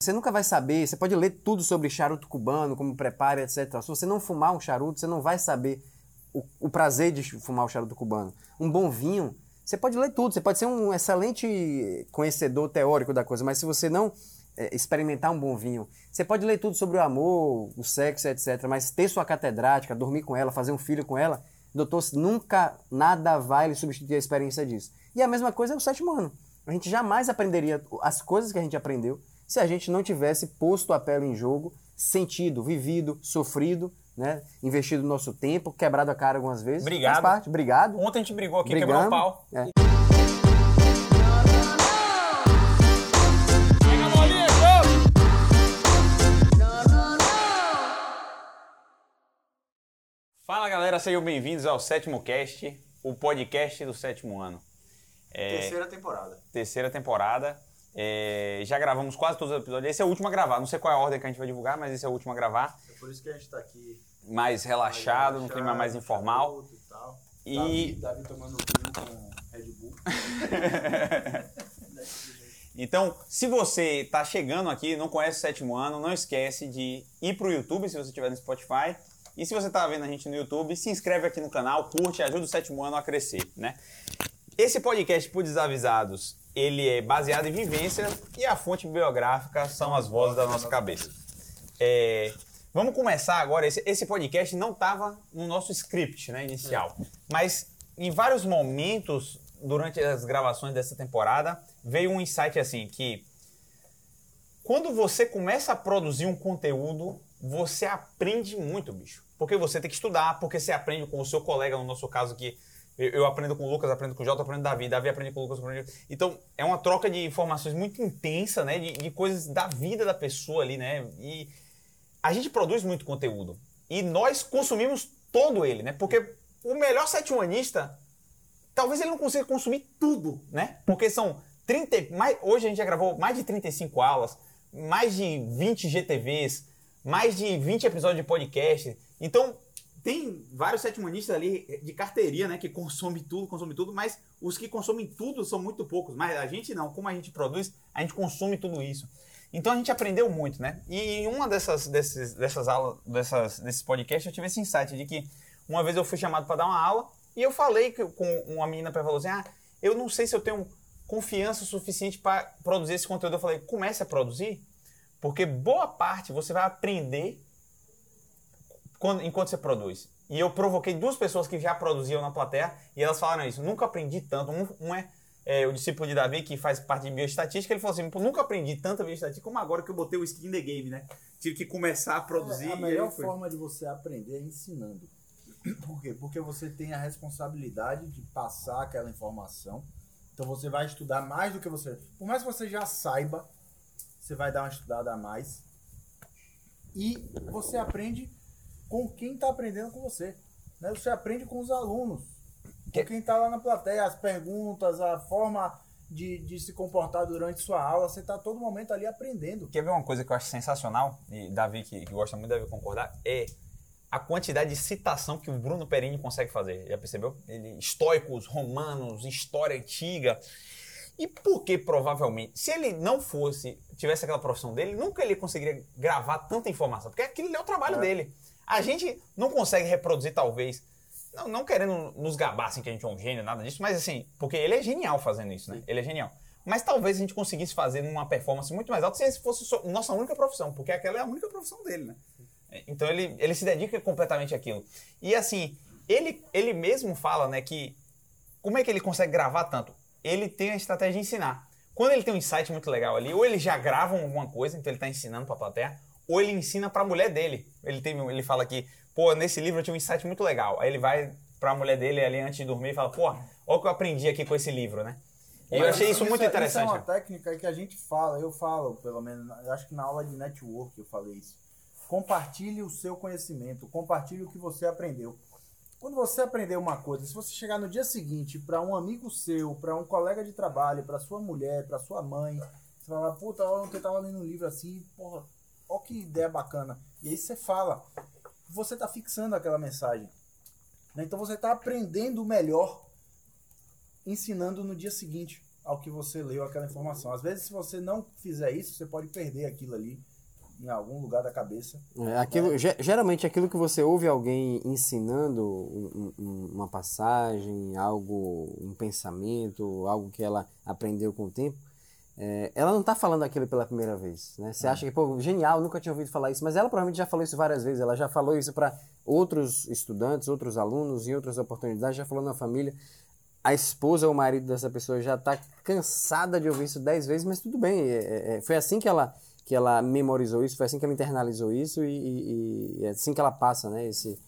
Você nunca vai saber, você pode ler tudo sobre charuto cubano, como prepara, etc. Se você não fumar um charuto, você não vai saber o, o prazer de fumar o charuto cubano. Um bom vinho, você pode ler tudo, você pode ser um excelente conhecedor teórico da coisa, mas se você não é, experimentar um bom vinho, você pode ler tudo sobre o amor, o sexo, etc. Mas ter sua catedrática, dormir com ela, fazer um filho com ela, doutor, nunca nada vai substituir a experiência disso. E a mesma coisa é o sétimo ano. A gente jamais aprenderia as coisas que a gente aprendeu se a gente não tivesse posto a pele em jogo, sentido, vivido, sofrido, né? Investido nosso tempo, quebrado a cara algumas vezes. Obrigado. Faz parte. Obrigado. Ontem a gente brigou aqui, Brigando. quebrou o pau. É. Fala galera, sejam bem-vindos ao Sétimo Cast, o podcast do sétimo ano. É, terceira temporada. Terceira temporada. É, já gravamos quase todos os episódios. Esse é o último a gravar. Não sei qual é a ordem que a gente vai divulgar, mas esse é o último a gravar. É por isso que a gente está aqui. Mais relaxado, num clima mais informal. E, tal. e... Davi, Davi tomando vinho com Red Bull. então, se você está chegando aqui, não conhece o sétimo ano, não esquece de ir para o YouTube se você estiver no Spotify. E se você está vendo a gente no YouTube, se inscreve aqui no canal, curte, ajuda o sétimo ano a crescer, né? Esse podcast por desavisados, ele é baseado em vivência e a fonte biográfica são as vozes da nossa cabeça. É, vamos começar agora. Esse, esse podcast não estava no nosso script né, inicial, mas em vários momentos durante as gravações dessa temporada veio um insight assim que quando você começa a produzir um conteúdo, você aprende muito, bicho. Porque você tem que estudar, porque você aprende com o seu colega, no nosso caso aqui, eu, aprendo com o Lucas, aprendo com o Jota, aprendo com o Davi, Davi aprende com o Lucas, aprende... Então, é uma troca de informações muito intensa, né? De, de coisas da vida da pessoa ali, né? E a gente produz muito conteúdo. E nós consumimos todo ele, né? Porque o melhor setionista, talvez ele não consiga consumir tudo, né? Porque são 30... Mais, hoje a gente já gravou mais de 35 aulas, mais de 20 GTVs, mais de 20 episódios de podcast. Então, tem vários setmanistas ali de carteirinha, né, que consome tudo, consome tudo, mas os que consomem tudo são muito poucos. Mas a gente não, como a gente produz, a gente consome tudo isso. Então a gente aprendeu muito, né? E em uma dessas, desses, dessas aulas, dessas, desses podcasts, eu tive esse insight de que uma vez eu fui chamado para dar uma aula e eu falei com uma menina para falou assim: ah, eu não sei se eu tenho confiança suficiente para produzir esse conteúdo. Eu falei: comece a produzir, porque boa parte você vai aprender quando, enquanto você produz. E eu provoquei duas pessoas que já produziam na plateia e elas falaram isso. Nunca aprendi tanto. Um, um é, é, o discípulo de Davi, que faz parte de bioestatística, ele falou assim: nunca aprendi tanta bioestatística como agora que eu botei o skin the game, né? Tive que começar a produzir. É, a melhor forma de você aprender é ensinando. Por quê? Porque você tem a responsabilidade de passar aquela informação. Então você vai estudar mais do que você. Por mais que você já saiba, você vai dar uma estudada a mais. E você aprende com quem está aprendendo com você. Né? Você aprende com os alunos, com quem está lá na plateia, as perguntas, a forma de, de se comportar durante sua aula. Você está todo momento ali aprendendo. Quer ver uma coisa que eu acho sensacional, e Davi, que, que gosta muito, deve concordar, é a quantidade de citação que o Bruno Perini consegue fazer. Já percebeu? Ele, estoicos, romanos, história antiga. E por que provavelmente, se ele não fosse, tivesse aquela profissão dele, nunca ele conseguiria gravar tanta informação, porque aquilo é o trabalho é. dele. A gente não consegue reproduzir, talvez, não, não, querendo nos gabar assim que a gente é um gênio, nada disso, mas assim, porque ele é genial fazendo isso, né? Ele é genial. Mas talvez a gente conseguisse fazer numa performance muito mais alta se esse fosse nossa única profissão, porque aquela é a única profissão dele, né? Então ele, ele se dedica completamente àquilo. E assim, ele, ele mesmo fala, né, que como é que ele consegue gravar tanto? Ele tem a estratégia de ensinar. Quando ele tem um insight muito legal ali, ou ele já grava alguma coisa, então ele está ensinando para a plateia, ou ele ensina para a mulher dele. Ele, tem, ele fala aqui, pô, nesse livro eu tinha um insight muito legal. Aí ele vai para a mulher dele ali antes de dormir e fala, pô, olha o que eu aprendi aqui com esse livro, né? E eu achei isso, isso muito interessante. Isso é uma técnica que a gente fala, eu falo, pelo menos, acho que na aula de network eu falei isso. Compartilhe o seu conhecimento, compartilhe o que você aprendeu. Quando você aprender uma coisa, se você chegar no dia seguinte para um amigo seu, para um colega de trabalho, para sua mulher, para sua mãe, você vai falar, puta, ontem eu tava lendo um livro assim, porra, Olha que ideia bacana. E aí você fala. Você está fixando aquela mensagem. Né? Então você está aprendendo melhor ensinando no dia seguinte. ao que você leu aquela informação. Às vezes, se você não fizer isso, você pode perder aquilo ali em algum lugar da cabeça. É, aquilo, ge- Geralmente aquilo que você ouve alguém ensinando um- um- uma passagem, algo, um pensamento, algo que ela aprendeu com o tempo, é, ela não está falando aquilo pela primeira vez. Né? Você acha que, pô, genial, nunca tinha ouvido falar isso, mas ela provavelmente já falou isso várias vezes, ela já falou isso para outros estudantes, outros alunos, em outras oportunidades, já falou na família. A esposa ou o marido dessa pessoa já está cansada de ouvir isso dez vezes, mas tudo bem. é- é- é- foi assim que ela, que ela memorizou isso, foi assim que ela internalizou isso e, e- e é assim que ela passa né, esse,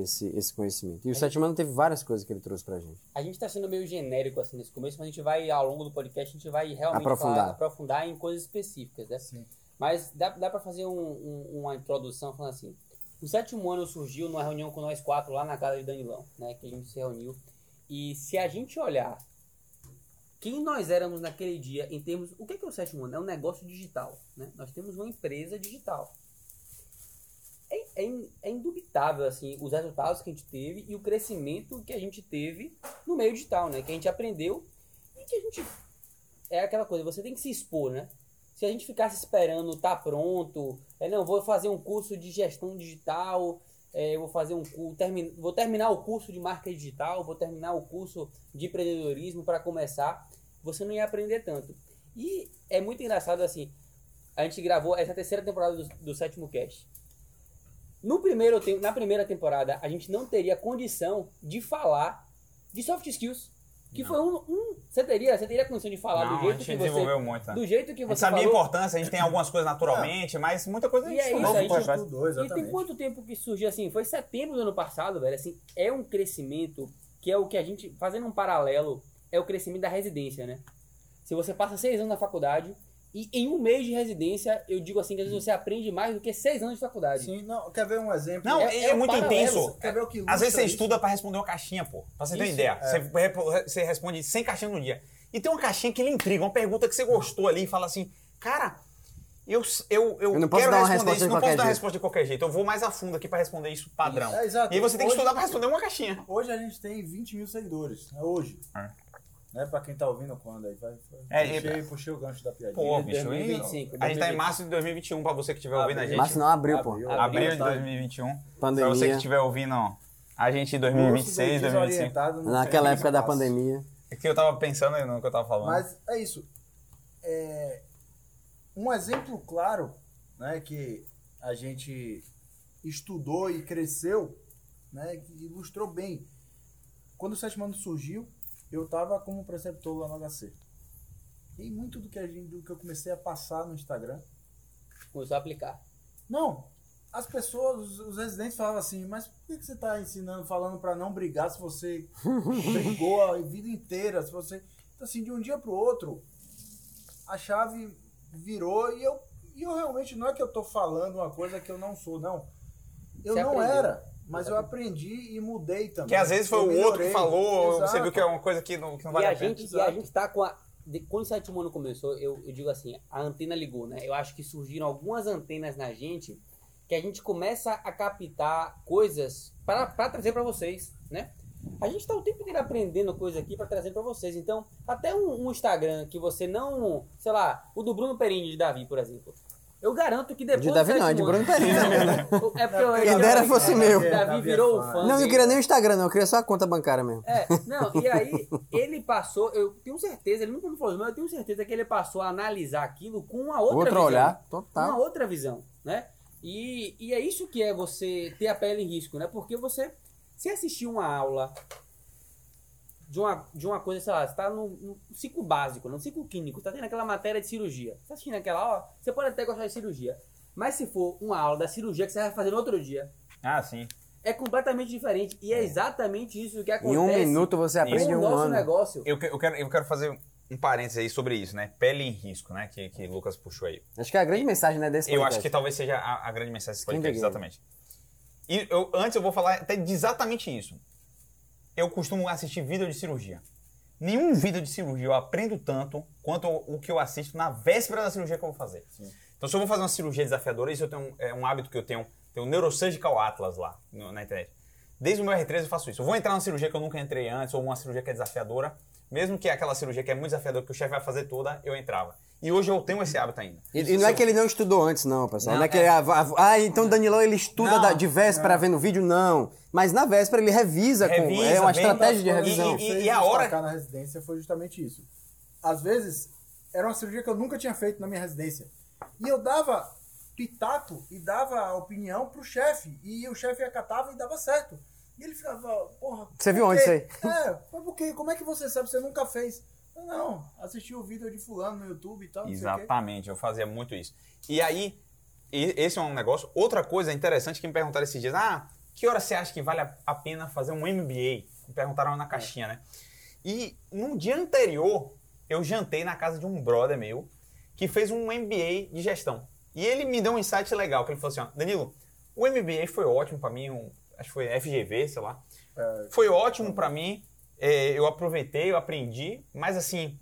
esse, esse conhecimento. E o Sétimo Ano teve várias coisas que ele trouxe pra gente. A gente está sendo meio genérico assim nesse começo, mas a gente vai, ao longo do podcast, a gente vai realmente Aprofundar. falar- aprofundar em coisas específicas, né? Sim. Mas dá, dá para fazer um- um- uma introdução falando assim. O sétimo ano surgiu numa reunião com nós quatro lá na casa de Danilão, né? Que a gente se reuniu. E se a gente olhar quem nós éramos naquele dia em termos. O que é, que é o sétimo ano? É um negócio digital, né? Nós temos uma empresa digital. É, in- é indubitável, assim, os resultados que a gente teve e o crescimento que a gente teve no meio digital, né? Que a gente aprendeu e que a gente. É aquela coisa, você tem que se expor, né? Se a gente ficasse esperando tá pronto, é, não, vou fazer um curso de gestão digital, é, vou fazer um termi vou terminar o curso de marca digital, vou terminar o curso de empreendedorismo para começar, você não ia aprender tanto. E é muito engraçado assim, a gente gravou essa terceira temporada do, do sétimo cast. No primeiro, tem- na primeira temporada, a gente não teria condição de falar de soft skills. Que foi um, um- Você teria, você teria condição de falar Não, do a jeito gente que você. desenvolveu muito, né? Do jeito que A gente você sabia a importância, a gente tem algumas coisas naturalmente, mas muita coisa a gente E é isso, a gente. Estudou, E tem quanto tempo que surgiu assim? Foi setembro do ano passado, velho. Assim, é um crescimento que é o que a gente, fazendo um paralelo, é o crescimento da residência, né? Se você passa seis anos na faculdade e em um mês de residência, eu digo assim que às vezes você aprende mais do que seis anos de faculdade. Sim, não, quer ver um exemplo? Não, É- é, é muito paralelo. intenso. Quer ver o que Às vezes você isso? estuda pra responder uma caixinha, pô. Pra você ter uma Isso, ideia. é. Você, você responde 100 caixinhas no dia. E tem uma caixinha que lhe intriga, uma pergunta que você gostou ali e fala assim, cara, eu, eu, eu, Eu não posso quero dar uma responder resposta isso, de não posso qualquer dar jeito. resposta de qualquer jeito. Eu vou mais a fundo aqui pra responder isso padrão. É, exato. E aí você tem que Hoje- estudar pra responder uma caixinha. Hoje a gente tem 20 mil seguidores, né? Hoje. É. Né? Pra quem tá ouvindo quando aí. Vai, vai- É, puxei, e- puxei o gancho da piadinha. Pô, bicho, 2025, e- a gente tá em março de 2021 pra você que estiver ouvindo a Abril. gente. Mas não abriu, pô. Abril. Abril de Tá- 2021. Pandemia. Pra você que estiver ouvindo, a gente em 2026, 2025. desorientado, não Naquela época da pandemia. É que eu tava pensando no que eu tava falando. Mas é isso. É, um exemplo claro, né, que a gente estudou e cresceu, né, que ilustrou bem. Quando o sétimo ano surgiu, eu estava como preceptor lá no HC. E muito do que, a gente, do que eu comecei a passar no Instagram. Começou a aplicar. Não, as pessoas, os, os residentes falavam assim, mas por que, que você está ensinando, falando para não brigar se você brigou a vida inteira? Se você. Então, assim, de um dia para o outro, a chave virou e eu, e eu realmente não é que eu tô falando uma coisa que eu não sou, não. Eu Você não aprendeu. era, mas eu aprendi e mudei também. Que às vezes foi Eu o outro que falou, você Exato. viu que é uma coisa que não, que não E vale a, a pena. gente, e a gente tá com a. de- quando o sétimo ano começou, eu, eu digo assim, a antena ligou, né? Eu acho que surgiram algumas antenas na gente que a gente começa a captar coisas para trazer para vocês, né? A gente tá o tempo inteiro aprendendo coisa aqui para trazer para vocês. Então, até um, um Instagram que você não. Sei lá, o do Bruno Perini de Davi, por exemplo. Eu garanto que depois. De do Davi não, é de Bruno também, né? É porque eu- Quem dera fosse meu. Davi é virou fã. fã. Não, eu queria nem o Instagram, não. Eu queria só a conta bancária mesmo. É, não, e aí ele passou, eu tenho certeza, ele nunca me falou, isso, mas eu tenho certeza que ele passou a analisar aquilo com uma outra Outro visão. olhar, Uma total. outra visão, né? E, e é isso que é você ter a pele em risco, né? Porque você, se assistir uma aula de uma, de uma coisa, sei lá, você tá no, no ciclo básico, no ciclo clínico, tá tendo aquela matéria de cirurgia. Você tá assistindo aquela aula, você pode até gostar de cirurgia. Mas se for uma aula da cirurgia que você vai fazer no outro dia, Ah, sim. é completamente diferente. E é exatamente isso que acontece Em um minuto você aprende um nosso ano. negócio. Eu, eu quero, eu quero fazer um parênteses aí sobre isso, né? Pele em risco, né? Que, que o Lucas puxou aí. Acho que é a grande mensagem né, desse Eu podcast. acho que talvez seja a, a grande mensagem desse podcast, exatamente. E eu, antes eu vou falar até de exatamente isso. Eu costumo assistir vídeo de cirurgia. Nenhum vídeo de cirurgia eu aprendo tanto quanto o que eu assisto na véspera da cirurgia que eu vou fazer. Então, se eu vou fazer uma cirurgia desafiadora, isso eu tenho, é um hábito que eu tenho. Tem o Neurosurgical Atlas lá no- na internet. Desde o meu R3 eu faço isso. Eu vou entrar numa cirurgia que eu nunca entrei antes, ou uma cirurgia que é desafiadora. mesmo que aquela cirurgia que é muito desafiadora, que o chefe vai fazer toda, eu entrava. E hoje eu tenho esse hábito ainda. E, e não é que ele não estudou antes, não, pessoal. Não, Não, é que é. ele, ah, ah, ah, então Danilão ele estuda Não, da- de véspera vendo vídeo, não. Mas na véspera ele revisa, com, Revisa, é uma estratégia de e- revisão. e- fez a hora- na residência foi justamente isso. Às vezes, era uma cirurgia que eu nunca tinha feito na minha residência. E eu dava pitaco e dava opinião pro chefe. E o chefe acatava e dava certo. E ele ficava, porra. Você viu onde isso É, mas por quê? Como é que você sabe? Você nunca fez. Não, assisti o vídeo de fulano no YouTube e tal. Exatamente, eu fazia muito isso. E aí, esse é um negócio. Outra coisa interessante que me perguntaram esses dias: ah, que hora você acha que vale a- pena fazer um MBA? Me perguntaram na caixinha, né? E no dia anterior, eu jantei na casa de um brother meu que fez um MBA de gestão. E ele me deu um insight legal, que ele falou assim, ó, Danilo, o MBA foi ótimo pra mim, um- acho que foi FGV, sei lá. É, Foi ótimo pra mim, é, eu aproveitei, eu aprendi, mas assim,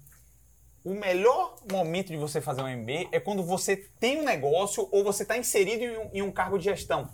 o melhor momento de você fazer um MBA é quando você tem um negócio ou você está inserido em um, em um cargo de gestão.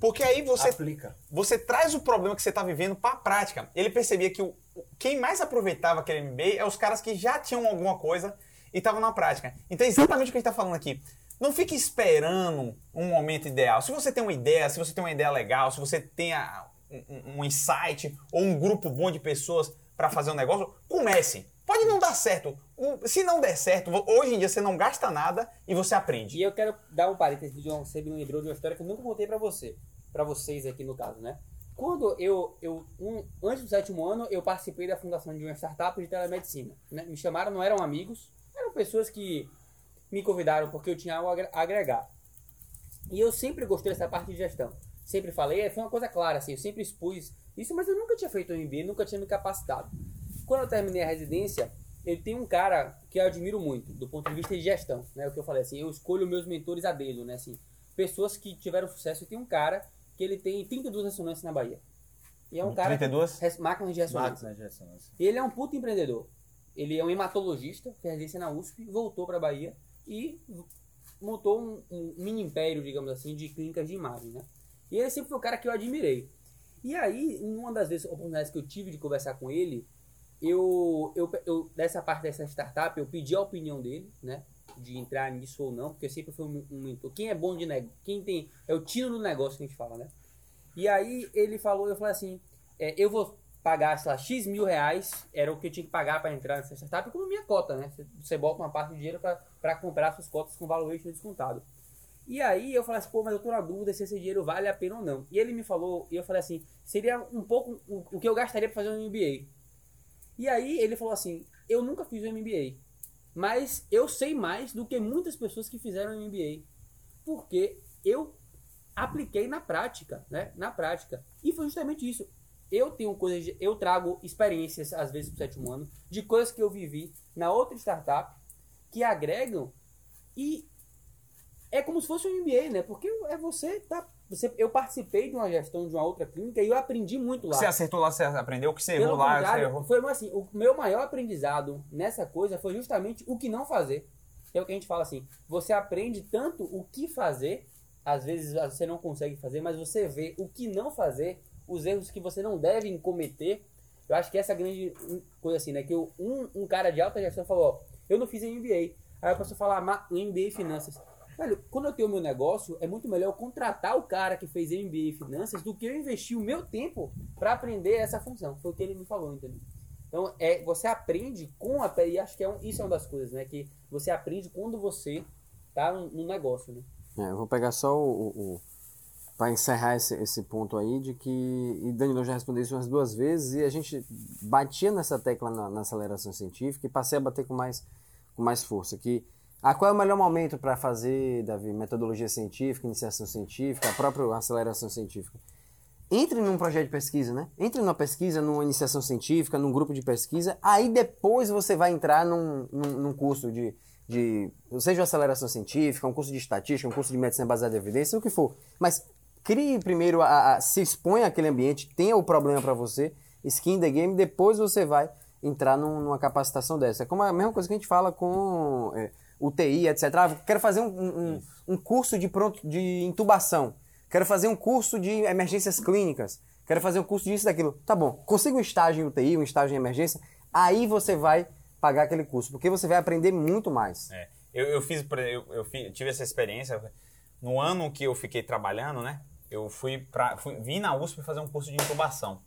Porque aí você aplica. você traz o problema que você está vivendo para a prática. Ele percebia que o, quem mais aproveitava aquele MBA é os caras que já tinham alguma coisa e estavam na prática. Então é exatamente o que a gente está falando aqui. Não fique esperando um momento ideal. Se você tem uma ideia, se você tem uma ideia legal, se você tem a- um, um insight ou um grupo bom de pessoas para fazer um negócio, comece. Pode não dar certo. Se não der certo, hoje em dia você não gasta nada e você aprende. E eu quero dar um parênteses um, você me lembrou de uma história que eu nunca contei pra você, Pra vocês aqui no caso, né? Quando eu, eu um, antes do sétimo ano, eu participei da fundação de uma startup de telemedicina. né? Me chamaram, não eram amigos, eram pessoas que me convidaram porque eu tinha algo a agregar. E eu sempre gostei dessa parte de gestão. Sempre falei, foi uma coisa clara, assim, eu sempre expus isso, mas eu nunca tinha feito MBA, nunca tinha me capacitado. Quando eu terminei a residência, eu tenho um cara que eu admiro muito, do ponto de vista de gestão, né? O que eu falei assim, eu escolho meus mentores a dedo, né? Assim, pessoas que tiveram sucesso. E tem um cara que ele tem 32 ressonâncias na Bahia. E é um cara... 32? Res- Máquinas de ressonância. Máquina de ressonância. Ele é um puto empreendedor. Ele é um hematologista, fez residência na USP, voltou para Bahia e montou um, um mini império, digamos assim, de clínicas de imagem, né? E ele sempre foi o cara que eu admirei. E aí, em uma das vezes, oportunidades que eu tive de conversar com ele, eu, eu, eu dessa parte dessa startup, eu pedi a opinião dele, né? De entrar nisso ou não, porque eu sempre fui um, um mentor. Quem é bom de negócio, quem tem, é o tiro do negócio que a gente fala, né? E aí ele falou, eu falei assim, é, eu vou pagar, sei lá, X mil reais, era o que eu tinha que pagar para entrar nessa startup, como minha cota, né? Você, você bota uma parte do dinheiro para comprar suas cotas com valuation descontado. E aí eu falei assim, pô, mas eu tô na dúvida se esse dinheiro vale a pena ou não. E ele me falou, e eu falei assim, seria um pouco o, o que eu gastaria para fazer um MBA. E aí ele falou assim, eu nunca fiz um MBA, mas eu sei mais do que muitas pessoas que fizeram um MBA. Porque eu apliquei na prática, né? Na prática. E foi justamente isso. Eu tenho coisas, de- eu trago experiências, às vezes, pro sétimo ano, de coisas que eu vivi na outra startup que agregam e é como se fosse um MBA, né? Porque é você tá. Você, eu participei de uma gestão de uma outra clínica e eu aprendi muito lá. Você acertou lá, você aprendeu o que você errou lá, você errou. foi assim, o meu maior aprendizado nessa coisa foi justamente o que não fazer. É o que a gente fala assim, você aprende tanto o que fazer, às vezes você não consegue fazer, mas você vê o que não fazer, os erros que você não deve cometer. Eu acho que essa é a grande coisa assim, né? Que o- um, um cara de alta gestão falou, ó, eu não fiz MBA. Aí a pessoa fala, "Ma- MBA em finanças. Velho, quando eu tenho meu negócio, é muito melhor eu contratar o cara que fez MBA em finanças do que eu investir o meu tempo para aprender essa função. Foi o que ele me falou, entendeu? Então, é, você aprende com a e acho que é um, isso é uma das coisas, né? Que você aprende quando você tá no, no negócio, né? É, eu vou pegar só o, o, o para encerrar esse, esse ponto aí de que e Danilo já respondeu isso umas duas vezes e a gente batia nessa tecla na, na aceleração científica e passei a bater com mais com mais força que ah, qual é o melhor momento para fazer, Davi, metodologia científica, iniciação científica, a própria aceleração científica? Entre num projeto de pesquisa, né? Entre numa pesquisa, numa iniciação científica, num grupo de pesquisa, aí depois você vai entrar num, num, num curso de, de, seja aceleração científica, um curso de estatística, um curso de medicina baseada em evidência, o que for. Mas crie primeiro, a, a- se expõe àquele ambiente, tenha o problema para você, skin the game, depois você vai entrar num- numa capacitação dessa. É como a mesma coisa que a gente fala com é, UTI, etc. Ah, quero fazer um, um, um curso de, pronto, de intubação. Quero fazer um curso de emergências clínicas. Quero fazer um curso disso e daquilo. Tá bom. Consiga um estágio em UTI, um estágio em emergência. aí você vai pagar aquele curso, porque você vai aprender muito mais. É. Eu, eu fiz, eu, eu fi- tive essa experiência no ano que eu fiquei trabalhando, né? Eu fui para vim na USP fazer um curso de intubação.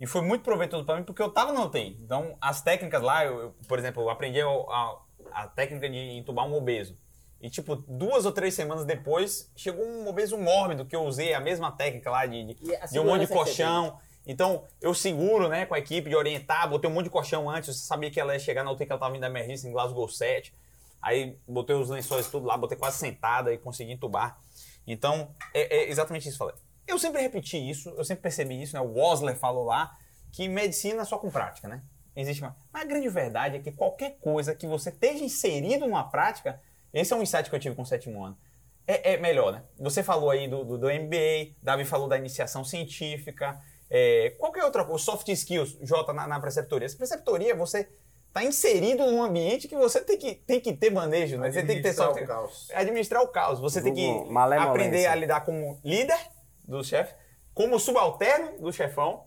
E foi muito proveitoso para mim porque eu estava na UTI. Então, as técnicas lá, eu, eu, por exemplo, eu aprendi a, a, a técnica de entubar um obeso. E, tipo, duas ou três semanas depois, chegou um obeso mórbido que eu usei a mesma técnica lá de, de, de um monte de você colchão. Então, eu seguro, né, com a equipe de orientar, botei um monte de colchão antes, eu sabia que ela ia chegar na UTI que ela estava vindo da emergência em Glasgow 7. Aí botei os lençóis tudo lá, botei quase sentada e consegui entubar. Então, é, é exatamente isso que eu falei. Eu sempre repeti isso, eu sempre percebi isso, né? O Wosler falou lá que medicina é só com prática, né? Existe uma... Mas a grande verdade é que qualquer coisa que você esteja inserido numa prática, esse é um insight que eu tive com o sétimo ano, é, é melhor, né? Você falou aí do, do, do MBA, Davi falou da iniciação científica, é, qualquer outra coisa, soft skills, Jota, na, na preceptoria. Essa preceptoria, você está inserido num ambiente que você tem que, tem que ter manejo, né? Você tem que ter Administrar soft o caos. administrar o caos. Você tem que aprender a lidar como líder do chefe, como subalterno do chefão,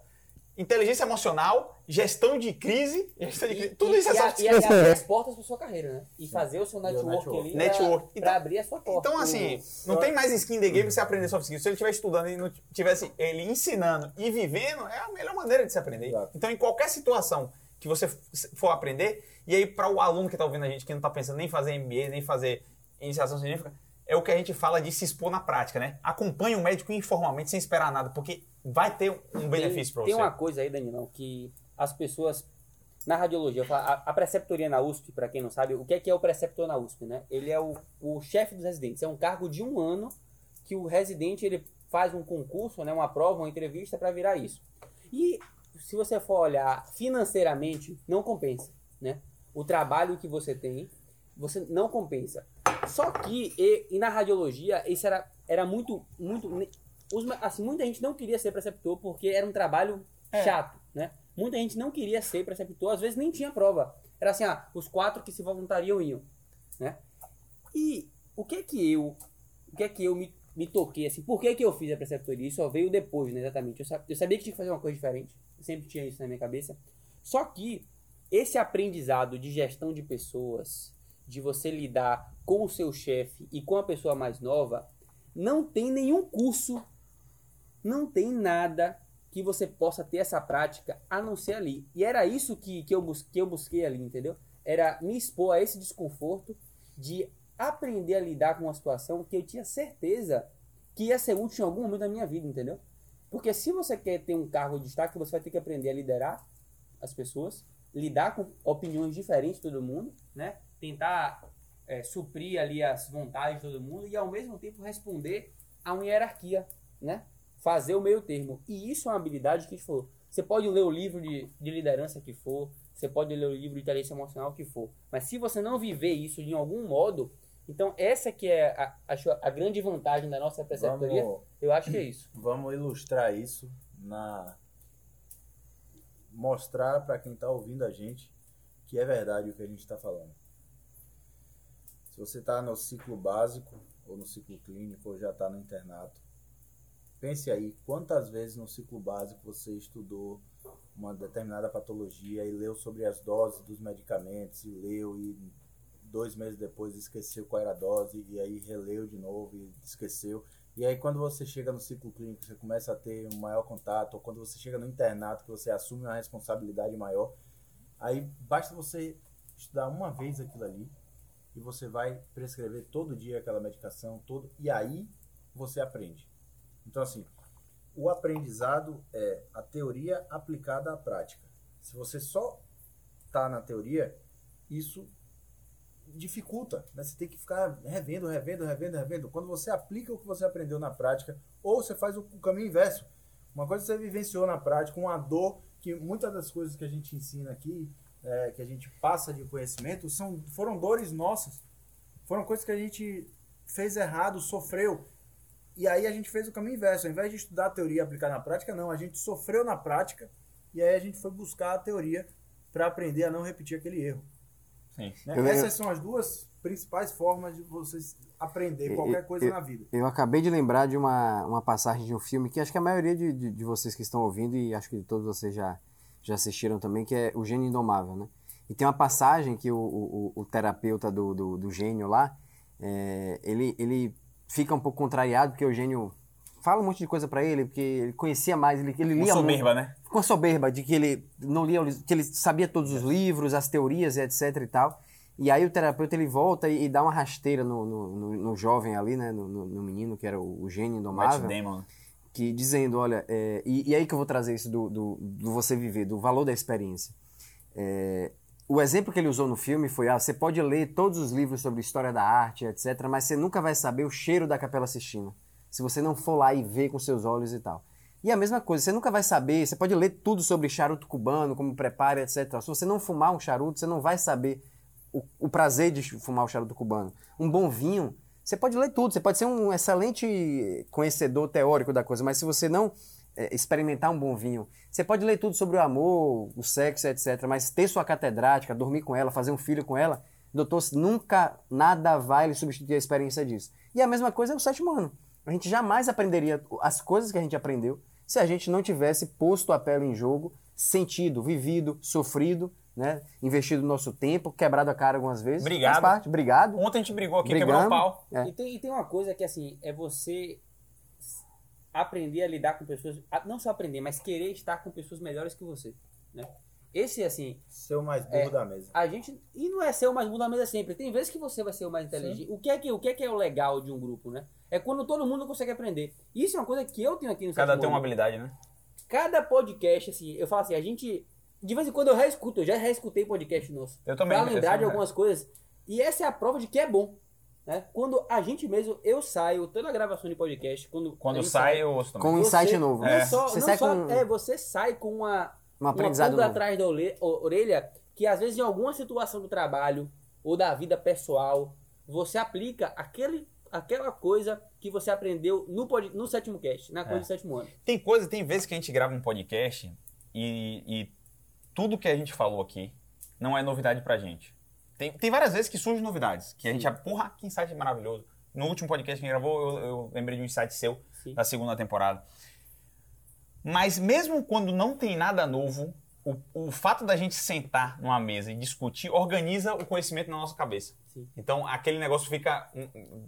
inteligência emocional, gestão de crise, gestão de crise. tudo isso é e, a- soft e skills. abrir as portas para sua carreira, né? E fazer o seu network, network. ali Network. para Então- abrir a sua porta. Então, assim, não tem mais skin the game você aprender soft skills. Se ele estiver estudando e não tivesse ele ensinando e vivendo, é a melhor maneira de se aprender. Exato. Então, em qualquer situação que você for aprender, e aí para o aluno que está ouvindo a gente, que não está pensando nem em fazer MBA, nem fazer iniciação científica, é o que a gente fala de se expor na prática, né? Acompanhe o médico informalmente sem esperar nada, porque vai ter um benefício para você. Tem uma coisa aí, Danilão, que as pessoas na radiologia, a, a preceptoria na USP, para quem não sabe, o que é que é o preceptor na USP, né? Ele é o, o chefe dos residentes. É um cargo de um ano que o residente ele faz um concurso, né, uma prova, uma entrevista para virar isso. E se você for olhar financeiramente, não compensa, né? O trabalho que você tem, você não compensa. Só que e, e na radiologia isso era, era muito muito os, assim, muita gente não queria ser preceptor porque era um trabalho É. chato, né? Muita gente não queria ser preceptor, às vezes nem tinha prova. Era assim, ah, os quatro que se voluntariam iam, né? E o que é que eu, o que é que eu me, me toquei assim? Por que que eu fiz a preceptoria? Isso só veio depois, né, exatamente. Eu, eu sabia que tinha que fazer uma coisa diferente. Eu sempre tinha isso na minha cabeça. Só que esse aprendizado de gestão de pessoas, de você lidar com o seu chefe e com a pessoa mais nova, não tem nenhum curso, não tem nada que você possa ter essa prática a não ser ali. E era isso que, que, eu, bus que eu busquei ali, entendeu? Era me expor a esse desconforto de aprender a lidar com uma situação que eu tinha certeza que ia ser útil em algum momento da minha vida, entendeu? Porque se você quer ter um cargo de destaque, você vai ter que aprender a liderar as pessoas, lidar com opiniões diferentes de todo mundo, né? Tentar é, suprir ali as vontades de todo mundo e ao mesmo tempo responder a uma hierarquia, né? Fazer o meio termo. E isso é uma habilidade que a gente falou. Você pode ler o livro de, de liderança que for, você pode ler o livro de inteligência emocional que for, mas se você não viver isso de algum modo, então essa que é a, acho a grande vantagem da nossa preceptoria, Vamos, eu acho que é isso. vamos ilustrar isso na mostrar para quem está ouvindo a gente que é verdade o que a gente está falando. Se você está no ciclo básico ou no ciclo clínico ou já está no internato, pense aí quantas vezes no ciclo básico você estudou uma determinada patologia e leu sobre as doses dos medicamentos e leu e dois meses depois esqueceu qual era a dose e aí releu de novo e esqueceu. E aí quando você chega no ciclo clínico, você começa a ter um maior contato, ou quando você chega no internato, que você assume uma responsabilidade maior, aí basta você estudar uma vez aquilo ali e você vai prescrever todo dia aquela medicação, todo, e aí você aprende. Então assim, o aprendizado é a teoria aplicada à prática. Se você só está na teoria, isso dificulta, né? Você tem que ficar revendo, revendo, revendo, revendo. Quando você aplica o que você aprendeu na prática, ou você faz o caminho inverso. Uma coisa que você vivenciou na prática, uma dor, que muitas das coisas que a gente ensina aqui, é, que a gente passa de conhecimento, são, foram dores nossas. Foram coisas que a gente fez errado, sofreu. E aí a gente fez o caminho inverso. Ao invés de estudar a teoria e aplicar na prática, não. A gente sofreu na prática e aí a gente foi buscar a teoria para aprender a não repetir aquele erro. Sim. né? Eu- Essas são as duas principais formas de vocês aprender qualquer coisa eu- na vida. Eu acabei de lembrar de uma, uma passagem de um filme que acho que a maioria de, de, de vocês que estão ouvindo, e acho que todos vocês já, já assistiram também, que é O Gênio Indomável, né? E tem uma passagem que o, o, o terapeuta do, do, do gênio lá, é, ele, ele fica um pouco contrariado, porque o gênio fala um monte de coisa pra ele, porque ele conhecia mais, ele, ele Com lia muito soberba, né? com a soberba de que ele não lia, que ele sabia todos os livros, as teorias etc e tal. E aí o terapeuta ele volta e, e dá uma rasteira no, no, no- no jovem ali, né, no, no- no menino que era o, o gênio indomável, que dizendo, olha, é, e, e aí que eu vou trazer isso do, do, do você viver, do valor da experiência. É, o exemplo que ele usou no filme foi, ah, você pode ler todos os livros sobre história da arte, etc, mas você nunca vai saber o cheiro da Capela Sistina, se você não for lá e ver com seus olhos e tal. E a mesma coisa, você nunca vai saber, você pode ler tudo sobre charuto cubano, como prepara, etc. Se você não fumar um charuto, você não vai saber o, o prazer de fumar o charuto cubano. Um bom vinho, você pode ler tudo, você pode ser um excelente conhecedor teórico da coisa, mas se você não experimentar um bom vinho, você pode ler tudo sobre o amor, o sexo, etc. Mas ter sua catedrática, dormir com ela, fazer um filho com ela, doutor, nunca nada vai lhe substituir a experiência disso. E a mesma coisa é o sétimo ano. A gente jamais aprenderia as coisas que a gente aprendeu se a gente não tivesse posto a pele em jogo, sentido, vivido, sofrido, né? investido nosso tempo, quebrado a cara algumas vezes. Obrigado. Faz parte. Obrigado. Ontem a gente brigou aqui, Brigando. quebrou o pau. É. E, tem, e tem uma coisa que, assim, é você aprender a lidar com pessoas. Não só aprender, mas querer estar com pessoas melhores que você. Né? Esse, assim, Ser o mais burro É. da mesa. a gente. E não é ser o mais bom da mesa sempre. Tem vezes que você vai ser o mais inteligente. O que, é que, o que é que é o legal de um grupo, né? É quando todo mundo consegue aprender. Isso é uma coisa que eu tenho aqui no Cada tem uma Ano. habilidade, né? Cada podcast, assim, eu falo assim, a gente. De vez em quando eu reescuto, eu já reescutei podcast nosso. Eu também. Pra eu lembrar de algumas coisas. E essa é a prova de que é bom. Né? Quando a gente mesmo, eu saio, toda a gravação de podcast, quando, Quando gente sai, eu ouço também. Com um você- insight novo. Não É. só, Você não sai só- com é, você sai com uma, um uma aprendizado novo. atrás da orelha, orelha que às vezes em alguma situação do trabalho ou da vida pessoal, você aplica aquele, aquela coisa que você aprendeu no, pod- no sétimo cast, na coisa É. do sétimo ano. Tem coisa, tem vezes que a gente grava um podcast e, e tudo que a gente falou aqui não é novidade pra gente. Tem, tem várias vezes que surgem novidades, que a gente, porra, que insight maravilhoso. No último podcast que a gente gravou, eu, eu lembrei de um insight seu Sim. da segunda temporada. Mas mesmo quando não tem nada novo, o, o fato da gente sentar numa mesa e discutir organiza o conhecimento na nossa cabeça. Sim. Então aquele negócio fica.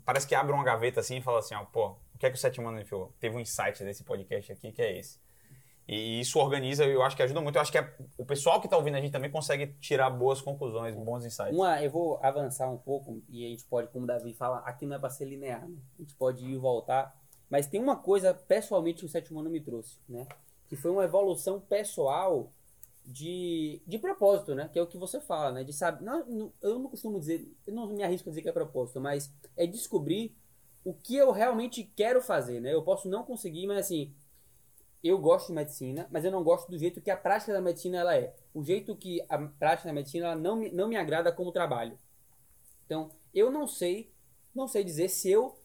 Parece que abre uma gaveta assim e fala assim: ó, pô, o que é que o Sétimo Ano enfiou? Teve um insight desse podcast aqui que é esse. E isso organiza, eu acho que ajuda muito. Eu acho que é- o pessoal que está ouvindo a gente também consegue tirar boas conclusões, bons insights. Uma, eu vou avançar um pouco e a gente pode, como o Davi fala, aqui não é para ser linear, né? A gente pode ir e voltar. Mas tem uma coisa, pessoalmente, que o sétimo ano me trouxe, né? Que foi uma evolução pessoal de, de propósito, né? Que é o que você fala, né? De saber. Não- eu não costumo dizer, eu não me arrisco a dizer que é propósito, mas é descobrir o que eu realmente quero fazer, né? Eu posso não conseguir, mas assim, eu gosto de medicina, mas eu não gosto do jeito que a prática da medicina ela é. O jeito que a prática da medicina ela não me, não me agrada como trabalho. Então, eu não sei, não sei dizer se eu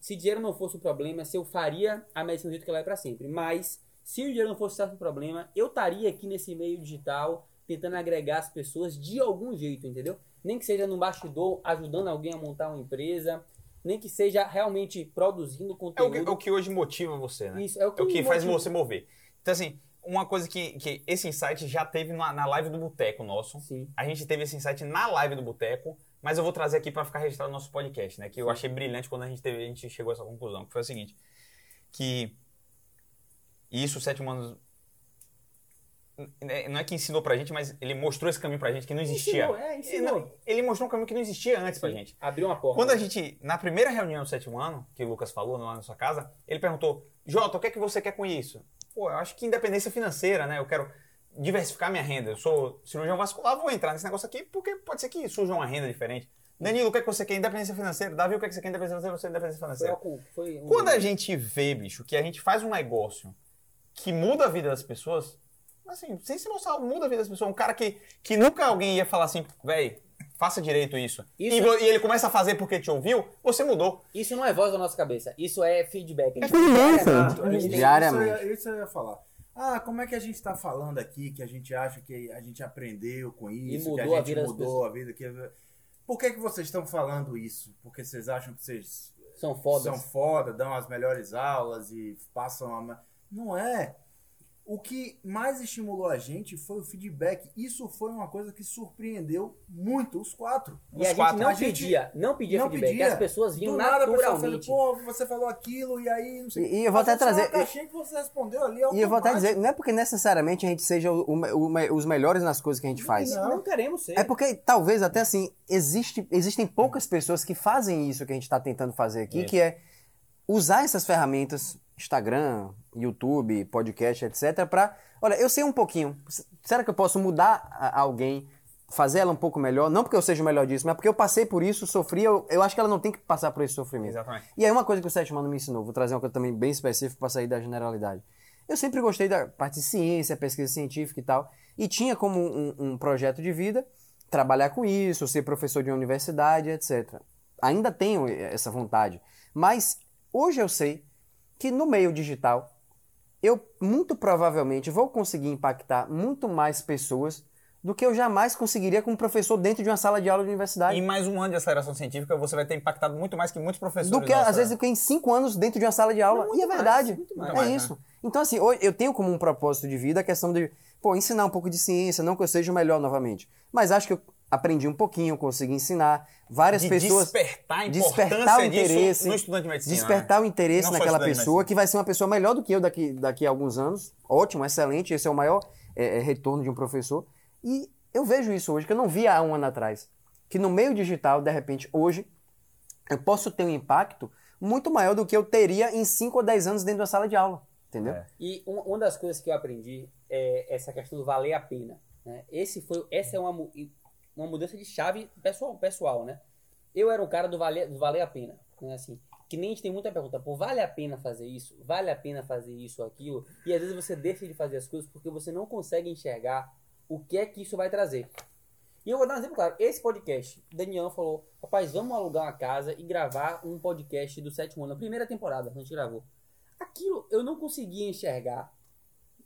se dinheiro não fosse o problema, se eu faria a medicina do jeito que ela é para sempre. Mas se o dinheiro não fosse tanto problema, eu estaria aqui nesse meio digital tentando agregar as pessoas de algum jeito, entendeu? Nem que seja no bastidor ajudando alguém a montar uma empresa, nem que seja realmente produzindo É o, conteúdo. que, é o que hoje motiva você, né? Isso, é o que, É o que faz você mover. Então, assim, uma coisa que, que esse insight já teve na, na live do Boteco nosso. Sim. A gente teve esse insight na live do Boteco, mas eu vou trazer aqui para ficar registrado no nosso podcast, né? Que eu achei brilhante quando a gente, teve, a gente chegou a essa conclusão, que foi o seguinte, que isso o sétimo ano não é que ensinou pra gente, mas ele mostrou esse caminho pra gente que não existia. Ensinou, é, ensinou. Ele, ele mostrou um caminho que não existia antes pra Sim, gente. Abriu uma porta. Quando a gente, na primeira reunião do sétimo ano, que o Lucas falou lá na sua casa, ele perguntou, Jota, o que é que você quer com isso? Pô, eu acho que independência financeira, né? Eu quero diversificar minha renda. Eu sou cirurgião vascular, vou entrar nesse negócio aqui porque pode ser que surja uma renda diferente. Danilo, o que é que você quer? Independência financeira. Davi, o que é que você quer? Independência financeira, você independência foi, financeira. algo- foi um- Quando a gente vê, bicho, que a gente faz um negócio que muda a vida das pessoas, assim, sem se mostrar, muda a vida das pessoas. Um cara que, que nunca alguém ia falar assim, véi, faça direito isso. Isso- E, vo- e ele começa a fazer porque te ouviu, você mudou. Isso não é voz da nossa cabeça, isso é feedback. É feedback, Diariamente, é. a tem- Diariamente. Isso, eu ia- isso eu ia falar. Ah, como é que a gente tá falando aqui que a gente acha que a gente aprendeu com isso, mudou que a a gente das mudou a vida. Que... Por que, que vocês estão falando isso? Porque vocês acham que vocês São fodas. são foda, dão as melhores aulas e passam a. Não é. O que mais estimulou a gente foi o feedback. Isso foi uma coisa que surpreendeu muito os quatro. E a gente quatro. não A gente pedia, não pedia não feedback. pedia. As pessoas vinham Do nada pessoa falando, naturalmente. pô, você falou aquilo e aí não sei E- e eu vou até é trazer- caixinha que você respondeu ali E eu vou até dizer, não é porque necessariamente a gente seja o- o- o- os melhores nas coisas que a gente faz. não, não queremos ser. É porque talvez até assim, existe, existem poucas pessoas que fazem isso que a gente está tentando fazer aqui, Isso. que é usar essas ferramentas, Instagram, YouTube, podcast, etc, para, olha, eu sei um pouquinho. Será que eu posso mudar a- alguém, fazer ela um pouco melhor? Não porque eu seja o melhor disso, mas porque eu passei por isso, sofri, eu, eu acho que ela não tem que passar por esse sofrimento. Exatamente. E aí uma coisa que o Sétimo Ano me ensinou, vou trazer uma coisa também bem específica para sair da generalidade. Eu sempre gostei da parte de ciência, pesquisa científica e tal, e tinha como um, um projeto de vida trabalhar com isso, ser professor de uma universidade, etc. Ainda tenho essa vontade, mas hoje eu sei que no meio digital eu muito provavelmente vou conseguir impactar muito mais pessoas do que eu jamais conseguiria com um professor dentro de uma sala de aula de universidade. Em mais um ano de aceleração científica, você vai ter impactado muito mais que muitos professores. do que, às vezes, do que em cinco anos dentro de uma sala de aula. e é verdade. muito mais. é mais, isso. Então, assim, eu tenho como um propósito de vida a questão de, pô, ensinar um pouco de ciência, não que eu seja o melhor novamente. Mas acho que eu aprendi um pouquinho, consegui ensinar. Várias de pessoas. despertar a importância despertar o disso interesse, no estudante de medicina. despertar né? o interesse Não naquela pessoa, que vai ser uma pessoa melhor do que eu daqui, daqui a alguns anos. Ótimo, excelente, esse é o maior é, é, retorno de um professor. E eu vejo isso hoje, que eu não via há um ano atrás. Que no meio digital, de repente, hoje, eu posso ter um impacto muito maior do que eu teria em 5 ou 10 anos dentro da sala de aula. Entendeu? É. E um- uma das coisas que eu aprendi é essa questão do valer a pena. Né? Esse foi, essa é uma, uma mudança de chave pessoal, pessoal, né? Eu era um cara do valer, do valer a pena. Né? Assim, que nem a gente tem muita pergunta, pô, vale a pena fazer isso? Vale a pena fazer isso ou aquilo? E às vezes você deixa de fazer as coisas porque você não consegue enxergar o que é que isso vai trazer. E eu vou dar um exemplo claro. Esse podcast, Daniel falou, rapaz, vamos alugar uma casa e gravar um podcast do sétimo ano, na primeira temporada, que a gente gravou. Aquilo eu não conseguia enxergar.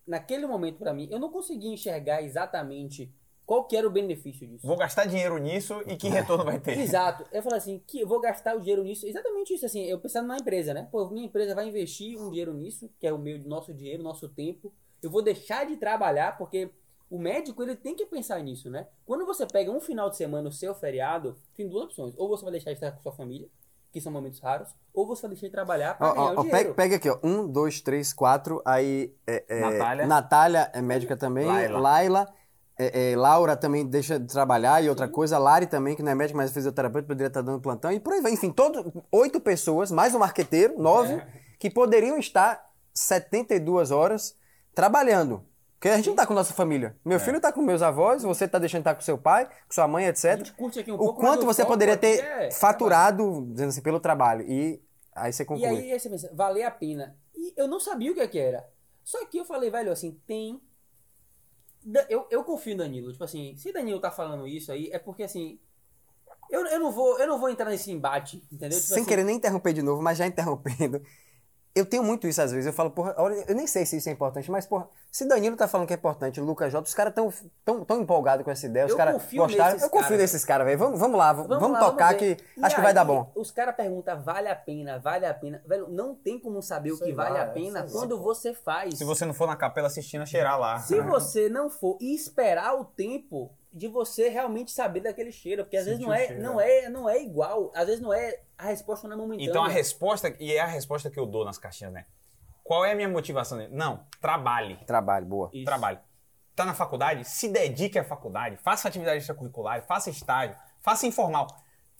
Naquele momento, pra mim, eu não conseguia enxergar exatamente qual que era o benefício disso. Vou gastar dinheiro nisso e que retorno vai ter. Exato. Eu falei assim, que eu vou gastar o dinheiro nisso. Exatamente isso, assim, eu pensando na empresa, né? Pô, minha empresa vai investir um dinheiro nisso, que é o meu, nosso dinheiro, nosso tempo. Eu vou deixar de trabalhar, porque o médico, ele tem que pensar nisso, né? Quando você pega um final de semana, o seu feriado, tem duas opções. Ou você vai deixar de estar com sua família, que são momentos raros, ou você vai deixar de trabalhar pra Ó, ganhar ó, o ó, dinheiro. pega, pega aqui, ó. Um, dois, três, quatro. Aí. É, é, Natália. Natália é médica também. Laila. Laila. É, é, Laura também deixa de trabalhar. E outra coisa, Lari também, que não é médica, mas é fisioterapeuta, poderia estar dando plantão. E por aí vai. Enfim, todo, oito pessoas, mais um marqueteiro, nove, É. que poderiam estar 72 horas trabalhando. Porque a gente não tá com nossa família. Meu É. filho tá com meus avós, você tá deixando de estar com seu pai, com sua mãe, A etc. gente curte aqui um O pouco, quanto você poderia ter é faturado, dizendo assim, pelo trabalho. E aí você conclui. E aí, aí você pensa, valer a pena. E eu não sabia o que, é que era. Só que eu falei, velho, assim, tem. Eu, eu confio no Danilo. Tipo assim, se Danilo tá falando isso aí, é porque assim. Eu, eu, não, vou, eu não vou entrar nesse embate, entendeu? Tipo Sem assim, querer nem interromper de novo, mas já interrompendo. Eu tenho muito isso às vezes. Eu falo, porra, olha, eu nem sei se isso é importante, mas, porra, se Danilo tá falando que é importante, o Lucas Jota, os caras tão, tão, tão empolgados com essa ideia, os Eu caras gostaram. nesses Eu confio caras. nesses caras, velho. Vamos, vamos lá, vamos, Vamos lá, tocar ver. que E acho que vai aí, dar bom. Os caras perguntam, vale a pena, vale a pena. Velho, não tem como saber o Sei que vale lá, a pena sei lá. quando você faz. Se você não for na capela assistindo, cheirar lá. Se você não for e esperar o tempo de você realmente saber daquele cheiro, porque às vezes não Sentir é, cheiro, não é, não é igual, às vezes não é a resposta não é momentânea. Então a resposta, e é a resposta que eu dou nas caixinhas, né? Qual é a minha motivação? Não, trabalhe. Trabalho, boa. Isso. Trabalhe. Tá na faculdade? Se dedique à faculdade. Faça atividade extracurricular, faça estágio, faça informal.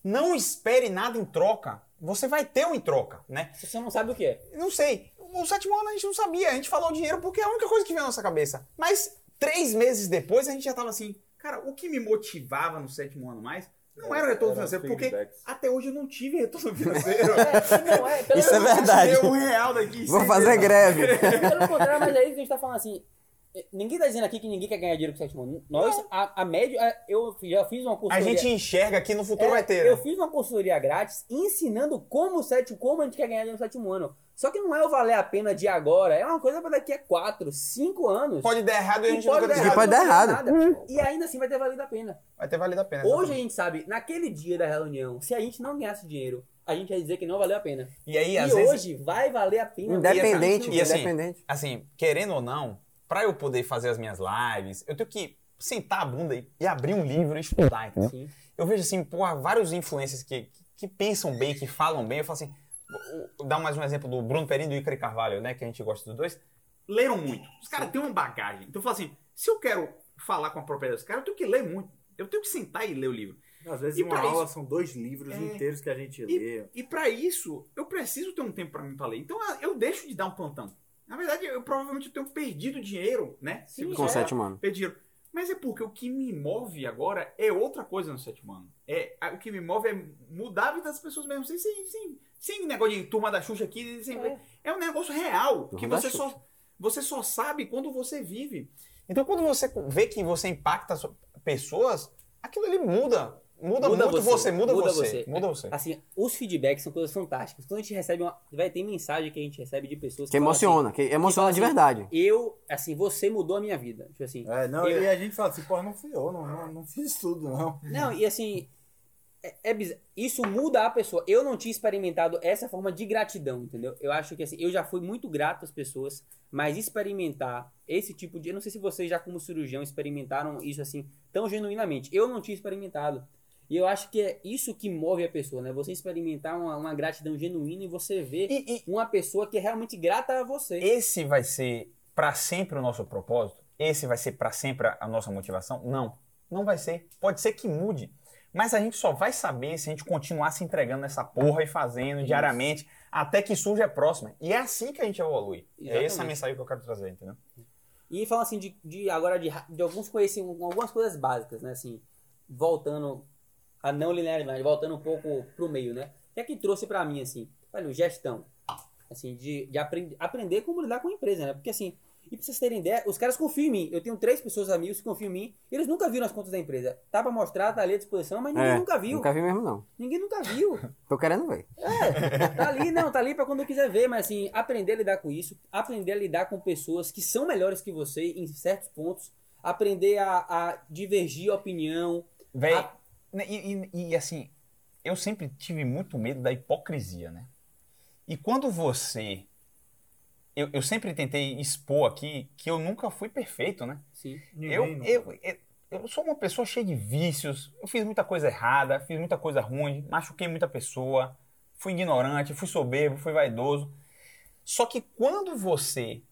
Não espere nada em troca. Você vai ter um em troca, né? Se você não sabe o que é. Não sei. O sétimo ano a gente não sabia. A gente falou dinheiro porque é a única coisa que veio na nossa cabeça. Mas três meses depois a gente já tava assim, cara, o que me motivava no sétimo ano mais não era o retorno Era financeiro, porque feedbacks. até hoje eu não tive retorno financeiro. É, não é, pelo Isso é verdade. Deu um real daqui. Vou fazer greve. Pelo contrário, mas é isso que a gente tá falando assim. Ninguém tá dizendo aqui que ninguém quer ganhar dinheiro com o sétimo ano. Nós, a, a média, a- eu já fiz uma A consultoria. gente enxerga que no futuro É, vai ter. Eu né? fiz uma consultoria grátis ensinando como o sétimo, como a gente quer ganhar dinheiro no sétimo ano. Só que não é o valer a pena de agora, é uma coisa para daqui a 4, 5 anos. Pode dar errado e a gente nunca pode dar errado, pode dar errado. nada. E ainda assim vai ter valido a pena. Vai ter valido a pena. Hoje a exatamente. gente sabe, naquele dia da reunião, se a gente não ganhasse dinheiro, a gente ia dizer que não valeu a pena. E aí, E às vezes, hoje vai valer a pena. Independente, E assim, independente. assim, querendo ou não, pra eu poder fazer as minhas lives, eu tenho que sentar a bunda e, e abrir um livro e estudar. Eu vejo assim, pô, vários influencers que, que pensam bem, que falam bem. Eu falo assim, vou dar mais um exemplo do Bruno Perini e do Icari Carvalho, né? Que a gente gosta dos dois. Leram muito. Os caras têm uma bagagem. Então eu falo assim, se eu quero falar com a propriedade dos caras, eu tenho que ler muito. Eu tenho que sentar e ler o livro. Às vezes E uma aula isso- são dois livros É. inteiros que a gente lê. E pra isso, eu preciso ter um tempo pra mim pra ler. Então eu deixo de dar um plantão. Na verdade, eu provavelmente tenho perdido dinheiro, né? Se Sim, você Com o é. sétimo ano. dinheiro. Mas é porque o que me move agora é outra coisa no sétimo ano. É, a- o que me move é mudar a vida das pessoas mesmo. Sem, sem, sem, sem negócio de turma da Xuxa aqui. sem- É. é. um negócio real. Turma Que você Xuxa. só, você só sabe quando você vive. Então, quando você vê que você impacta as pessoas, aquilo ali muda. Muda, Muda muito você, você, muda, muda você, você. Muda você. Assim, os feedbacks são coisas fantásticas. Quando a gente recebe uma. Vai ter mensagem que a gente recebe de pessoas Que falam assim, emociona, que emociona de assim, verdade. eu, assim, você mudou a minha vida. Tipo assim. É, não, eu- e a gente fala assim, pô, não fui eu, não, não, não fiz tudo, não. Não, e assim, é, é isso muda a pessoa. Eu não tinha experimentado essa forma de gratidão, entendeu? Eu acho que assim, eu já fui muito grato às pessoas, mas experimentar esse tipo de. Eu não sei se vocês já, como cirurgião, experimentaram isso assim tão genuinamente. Eu não tinha experimentado. E eu acho que é isso que move a pessoa, né? Você experimentar uma, uma gratidão genuína e você ver E, e uma pessoa que é realmente grata a você. esse vai ser pra sempre o nosso propósito? Esse vai ser pra sempre a- nossa motivação? Não. Não vai ser. Pode ser que mude. Mas a gente só vai saber se a gente continuar se entregando nessa porra e fazendo diariamente até que surja a próxima. E é assim que a gente evolui. É essa a Exatamente. mensagem que eu quero trazer, entendeu? E falando assim de, de agora de, de alguns conhecimentos, algumas coisas básicas, né? Assim, voltando a não linearidade, voltando um pouco pro meio, né? O que é que trouxe pra mim, assim? Olha, gestão. Assim, de, de aprend, aprender como lidar com a empresa, né? Porque assim, e pra vocês terem ideia, os caras confiam em mim. Eu tenho três pessoas amigos que confiam em mim. Eles nunca viram as contas da empresa. Tá pra mostrar, tá ali à disposição, mas ninguém É, nunca viu. Nunca vi mesmo, não. Ninguém nunca viu. Tô querendo ver. É, tá ali, não, tá ali pra quando eu quiser ver, mas assim, aprender a lidar com isso, aprender a lidar com pessoas que são melhores que você em certos pontos, aprender a, a divergir a opinião. Véi, A- e, e- e, assim, eu sempre tive muito medo da hipocrisia, né? E quando você. Eu, eu sempre tentei expor aqui que eu nunca fui perfeito, né? Sim. Eu, eu, eu, eu sou uma pessoa cheia de vícios, eu fiz muita coisa errada, fiz muita coisa ruim, machuquei muita pessoa, fui ignorante, fui soberbo, fui vaidoso. Só que quando você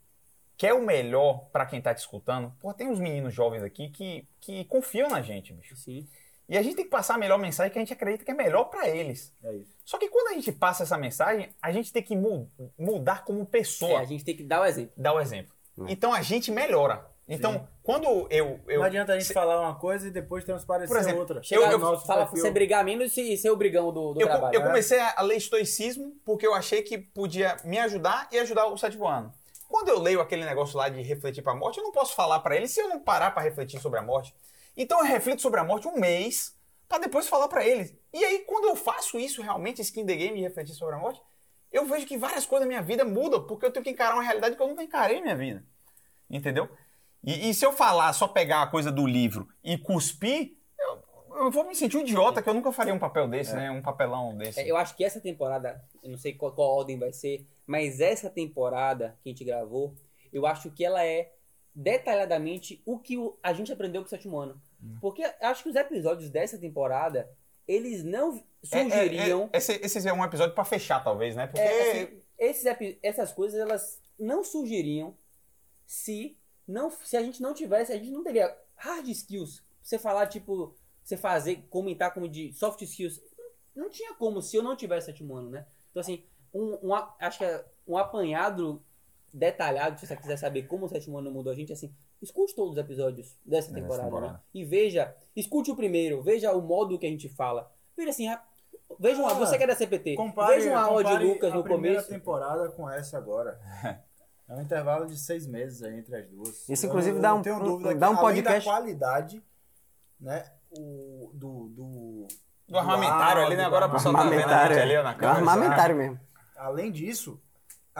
quer o melhor pra quem tá te escutando, pô, tem uns meninos jovens aqui que, que confiam na gente, bicho. Sim. E a gente tem que passar a melhor mensagem que a gente acredita que é melhor pra eles. É isso. Só que quando a gente passa essa mensagem, a gente tem que mu- mudar como É, pessoa. a gente tem que dar o exemplo. Dar o exemplo. Hum. Então a gente melhora. Então, quando eu. eu não adianta a gente se- falar uma coisa e depois transparecer Por exemplo, outra. eu- Chegar eu no nosso Fala perfil. você brigar menos e ser o brigão do, do eu, trabalho. eu né? comecei a ler estoicismo porque eu achei que podia me ajudar e ajudar o sétimo ano. Quando eu leio aquele negócio lá de refletir para a morte, eu não posso falar para ele se eu não parar para refletir sobre a morte. Então eu reflito sobre a morte um mês para depois falar para ele. E aí quando eu faço isso realmente, skin the game e refletir sobre a morte, eu vejo que várias coisas da minha vida mudam porque eu tenho que encarar uma realidade que eu nunca encarei na minha vida. Entendeu? E, e se eu falar, só pegar a coisa do livro e cuspir, eu, eu vou me sentir um idiota que eu nunca faria um papel desse, né? Um papelão desse. É, eu acho que essa temporada, eu não sei qual, qual ordem vai ser, mas essa temporada que a gente gravou, eu acho que ela é detalhadamente o que a gente aprendeu com o sétimo ano. Porque eu acho que os episódios dessa temporada, eles não É, surgiriam. é, é, esse, esse é um episódio pra fechar, talvez, né? Porque. É, assim, esses essas coisas elas não surgiriam se não se a gente não tivesse a gente não teria hard skills você falar tipo você fazer comentar como de soft skills não, não tinha como se eu não tivesse sétimo ano né então assim um, um acho que é um apanhado detalhado se você quiser saber como o sétimo ano mudou a gente assim escute todos os episódios dessa Dessa temporada, temporada. Né? e veja escute o primeiro veja o modo que a gente fala veja assim ra- veja uma, Ah, você que é da CPT Compare, veja uma aula de Lucas a no primeira começo temporada com essa agora. É um intervalo de seis meses aí entre as duas. Isso, Eu inclusive, dá um- tenho um- dúvida que, dá um além podcast- da qualidade, né? O, do, do, Do armamentário ali, né? Agora a do pessoa tá vendo a ali ó, na É um câmera. armamentário mesmo. Além disso,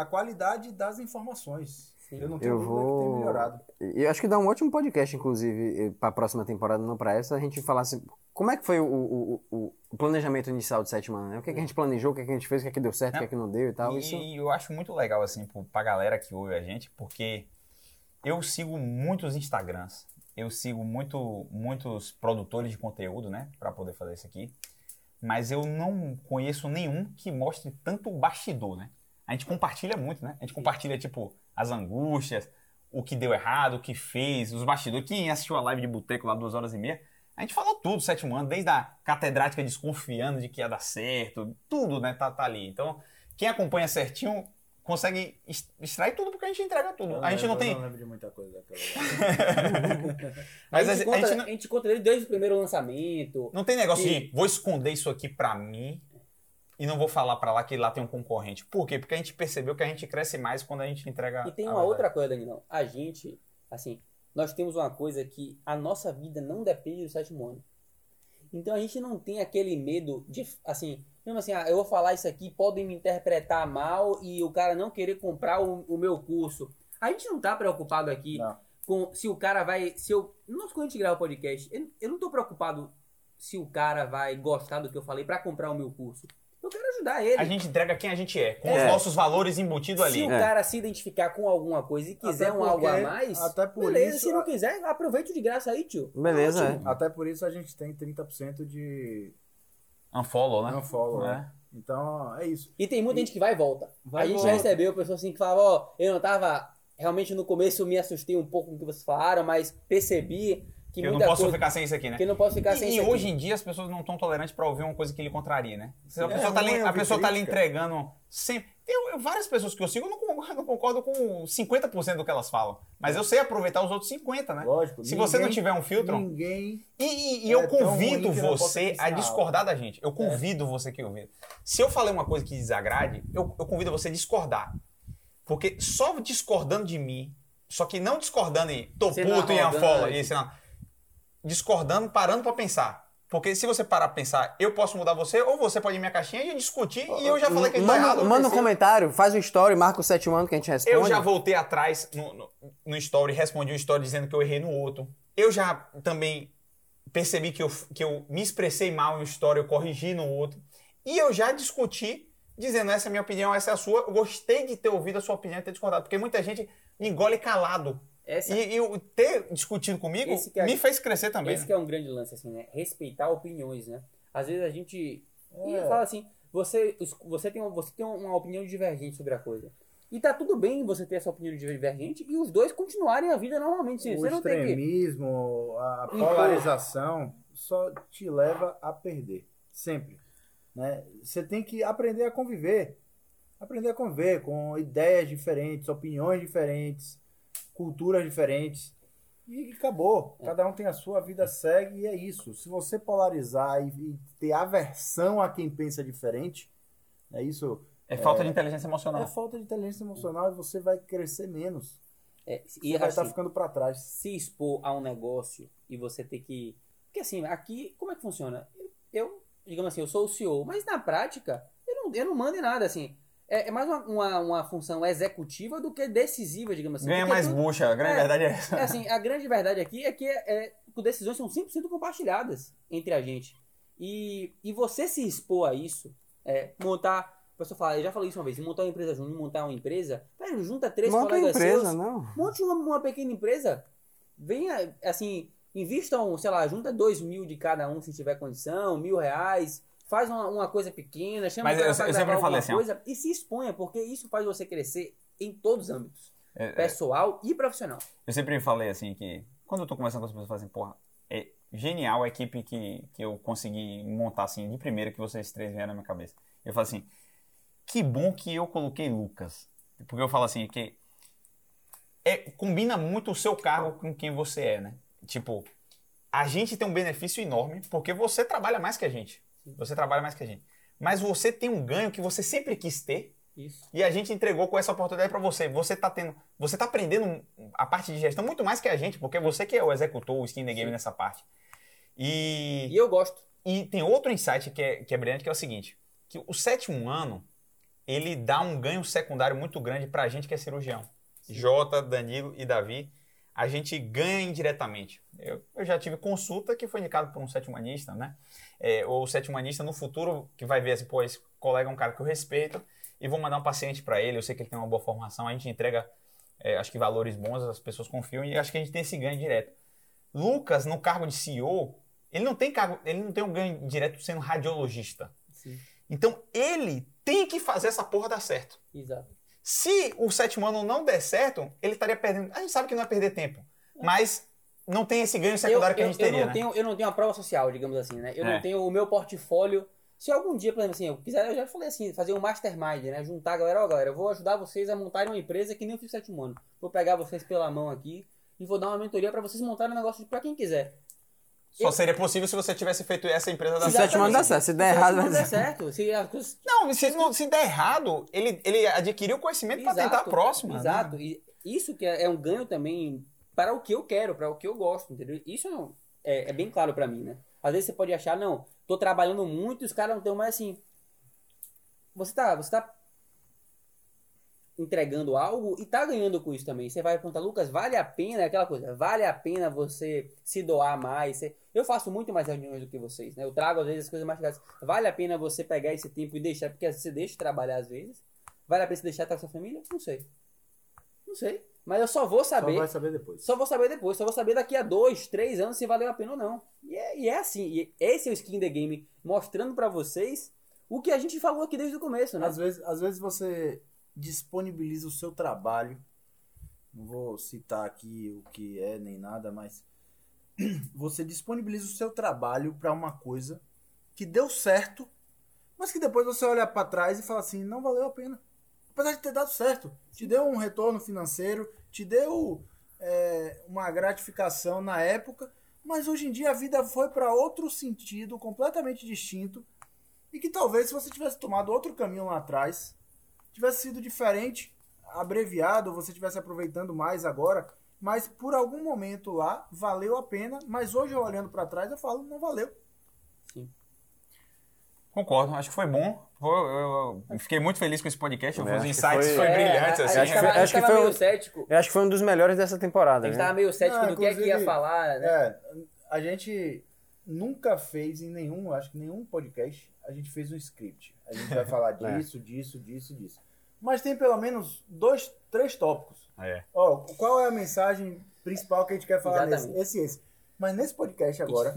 a qualidade das informações. Sim. Eu não tenho Eu dúvida que tem vou. melhorado. E eu acho que dá um ótimo podcast, inclusive, para a próxima temporada, não para essa, a gente falasse como é que foi o, o, o, o planejamento inicial do sétimo ano, né? O que, é que a gente planejou, o que, é que a gente fez, o que, é que deu certo, o que, é que não deu e tal. E, Isso eu acho muito legal, assim, pro- pra galera que ouve a gente, porque eu sigo muitos Instagrams, eu sigo muito, muitos produtores de conteúdo, né, para poder fazer isso aqui, mas eu não conheço nenhum que mostre tanto bastidor, né? A gente compartilha muito, né? A gente compartilha, tipo, as angústias, o que deu errado, o que fez, os bastidores. Quem assistiu a live de boteco lá duas horas e meia, a gente falou tudo, sétimo ano, desde a catedrática desconfiando de que ia dar certo, tudo, né, tá, tá ali. Então, quem acompanha certinho consegue extrair tudo porque a gente entrega tudo. Eu A gente não tem. Eu não lembro de muita coisa daquela. Mas a, gente conta, a gente não- a gente conta desde o primeiro lançamento. Não tem negócio E- de vou esconder isso aqui pra mim e não vou falar pra lá que lá tem um concorrente. Por quê? Porque a gente percebeu que a gente cresce mais quando a gente entrega. E tem uma outra coisa, Danilão. A gente, assim, nós temos uma coisa que a nossa vida não depende do sétimo ano. Então a gente não tem aquele medo de, assim, mesmo assim, ah, eu vou falar isso aqui, podem me interpretar mal e o cara não querer comprar o, o meu curso. A gente não tá preocupado aqui Não. com se o cara vai. Se eu. Nós, quando a gente grava o podcast, eu, eu não tô preocupado se o cara vai gostar do que eu falei pra comprar o meu curso. Eu quero ajudar ele. A gente entrega quem a gente é, com É. os nossos valores embutidos ali. Se o É. cara se identificar com alguma coisa e quiser Até um algo a porque- mais, até por beleza. isso- se não quiser, aproveite de graça aí, tio. Beleza, é. Até por isso a gente tem 30% de Unfollow, né? unfollow. Né? Então, é isso. E tem muita gente que vai e volta. Vai a e gente volta. já recebeu pessoas assim que falavam, ó, eu não tava. Realmente no começo eu me assustei um pouco com o que vocês falaram, mas percebi que eu não posso coisa. ficar sem isso aqui, né? Que eu não posso ficar sem E, isso e aqui. hoje em dia as pessoas não estão tolerantes pra ouvir uma coisa que lhe contraria, né? Se a É, pessoa, tá, ali, ruim a pessoa tá crítica. entregando sempre. Tem eu- várias pessoas que eu sigo, eu não concordo, não concordo com 50% do que elas falam. Mas eu sei aproveitar os outros 50%, né? Lógico. Se você não ninguém- tiver um filtro. Ninguém. E, e- e É eu tão convido você a discordar da gente. Eu convido você que ouvir. Se eu falei uma coisa que desagrade, eu, eu convido você a discordar. Porque só discordando de mim, só que não discordando e tô puto e anfola, e não. Discordando, parando pra pensar. Porque se você parar pra pensar, eu posso mudar você, ou você pode ir minha caixinha e discutir, e eu já falei que ele tá Manda, errado. manda um comentário, faz um story, marca o sétimo ano que a gente responde. Eu já voltei atrás no, no, no story, respondi um story dizendo que eu errei no outro. Eu já também percebi que eu, que eu me expressei mal em um story, eu corrigi no outro. E eu já discuti, dizendo essa é a minha opinião, essa é a sua. Eu gostei de ter ouvido a sua opinião e ter discordado, porque muita gente engole calado. Essa, E, e o ter discutido comigo é- me fez crescer também. esse né? que é um grande lance, assim, né? Respeitar opiniões, né? Às vezes a gente. E É. fala assim, você, você, tem, você tem uma opinião divergente sobre a coisa. E tá tudo bem você ter essa opinião divergente e os dois continuarem a vida normalmente. Sim, o você não tem que. extremismo, a Impor. polarização só te leva a perder. Sempre. Né? Você tem que aprender a conviver. Aprender a conviver com ideias diferentes, opiniões diferentes, culturas diferentes. E acabou. Cada um tem a sua, a vida segue e é isso. Se você polarizar e, ter aversão a quem pensa diferente, é isso. É falta de inteligência emocional. É falta de inteligência emocional e você vai crescer menos. É, Você e vai assim, estar ficando para trás. se expor a um negócio e você ter que. Porque assim, aqui, como é que funciona? Eu, digamos assim, eu sou o CEO, mas na prática, eu não, eu não mando em nada, assim. É, é mais uma, uma, uma função executiva do que decisiva, digamos assim. Ganha mais tudo- bucha, a grande É, verdade é essa. É assim, a grande verdade aqui é que é, é, decisões são 100% compartilhadas entre a gente. E, e você se expor a isso, é, montar. A pessoa fala, eu já falei isso uma vez, montar uma empresa junto, montar uma empresa, velho, junta três Monta a colegas empresa, seus, não. monte uma, uma pequena empresa, venha, assim, invistam, sei lá, junta dois mil de cada um se tiver condição, mil reais, faz uma, uma coisa pequena, chama Mas eu- eu sempre falei alguma assim, coisa e se exponha, porque isso faz você crescer em todos os âmbitos, É, é, pessoal e profissional. Eu sempre falei assim que quando eu tô conversando com as pessoas, eu falo assim, porra, é genial a equipe que, que eu consegui montar assim de primeira que vocês três vieram na minha cabeça. Eu falo assim, que bom que eu coloquei Lucas. Porque eu falo assim que é, combina muito o seu cargo com quem você é, né? Tipo, a gente tem um benefício enorme porque você trabalha mais que a gente. Você trabalha mais que a gente. Mas você tem um ganho que você sempre quis ter Isso. e a gente entregou com essa oportunidade para você. Você tá tendo, você tá aprendendo a parte de gestão muito mais que a gente, porque você que é o executor, o skin the game Sim. nessa parte. E, E eu gosto. e tem outro insight que é, que é brilhante, que é o seguinte, que o sétimo ano, ele dá um ganho secundário muito grande para a gente que é cirurgião. Jota, Danilo e Davi, a gente ganha indiretamente. Eu, eu já tive consulta que foi indicado por um sétimo-anista, né? É, ou o no futuro que vai ver assim, pô, esse colega é um cara que eu respeito e vou mandar um paciente para ele, eu sei que ele tem uma boa formação, a gente entrega é, acho que valores bons, as pessoas confiam e acho que a gente tem esse ganho direto. Lucas, no cargo de CEO, ele não tem cargo, ele não tem um ganho direto sendo radiologista. Sim. Então ele tem que fazer essa porra dar certo. Exato. Se o sétimo ano não der certo, ele estaria perdendo. A gente sabe que não é perder tempo, mas não tem esse ganho secundário que a gente eu teria, não né? tenho, eu não tenho a prova social, digamos assim, né? Eu É. não tenho o meu portfólio. Se algum dia, por exemplo, assim, eu quiser, eu já falei assim, fazer um mastermind, né? Juntar a galera, ó, galera, eu vou ajudar vocês a montarem uma empresa que nem eu fiz sétimo ano. Vou pegar vocês pela mão aqui e vou dar uma mentoria pra vocês montarem um negócio pra quem quiser. Só seria possível se você tivesse feito essa empresa dar Se o certo. dá. Se der Se errado, não vai der dar certo, se as coisas Não, se, não- se der errado, ele, ele adquiriu o conhecimento para tentar a próxima. né? Exato. E isso que é é um ganho também para o que eu quero, para o que eu gosto, entendeu? Isso não- é, é bem claro para mim, né? Às vezes você pode achar, não, tô trabalhando muito e os caras não estão mais assim. Você tá, você tá entregando algo e tá ganhando com isso também. Você vai perguntar, Lucas, vale a pena aquela coisa? Vale a pena você se doar mais? Você- Eu faço muito mais reuniões do que vocês, né? Eu trago às vezes as coisas mais legais. Vale a pena você pegar esse tempo e deixar, porque você deixa de trabalhar às vezes. Vale a pena você deixar estar com sua família? Não sei. Não sei. Mas eu só vou Só saber. vai saber depois. Só vou saber depois, só vou saber daqui a dois, três anos se valeu a pena ou não. E é, e é assim, e esse é o Skin the Game mostrando pra vocês o que a gente falou aqui desde o começo, né? Às vezes, às vezes você disponibiliza o seu trabalho. Não vou citar aqui o que é nem nada, mas você disponibiliza o seu trabalho para uma coisa que deu certo, mas que depois você olha para trás e fala assim, não valeu a pena. Apesar de ter dado certo, te deu um retorno financeiro, te deu é, uma gratificação na época, mas hoje em dia a vida foi para outro sentido completamente distinto e que talvez se você tivesse tomado outro caminho lá atrás, tivesse sido diferente, abreviado, você tivesse aproveitando mais agora, mas por algum momento lá valeu a pena, mas hoje eu olhando para trás eu falo, não valeu. Concordo, acho que foi bom. Eu, eu fiquei muito feliz com esse podcast. Eu Os insights foi- foi, É, brilhantes. assim. Acho que acho que foi meio um- cético. Eu acho que foi um dos melhores dessa temporada. A gente né? tava meio cético Não, do que é que ia falar, né? É, a gente nunca fez em nenhum, acho que nenhum podcast, a gente fez um script. A gente vai falar É. disso, disso, disso, disso. Mas tem pelo menos dois, três tópicos. É. Ó, qual é a mensagem principal que a gente quer falar nesse? Exatamente. Esse e esse. Mas nesse podcast agora,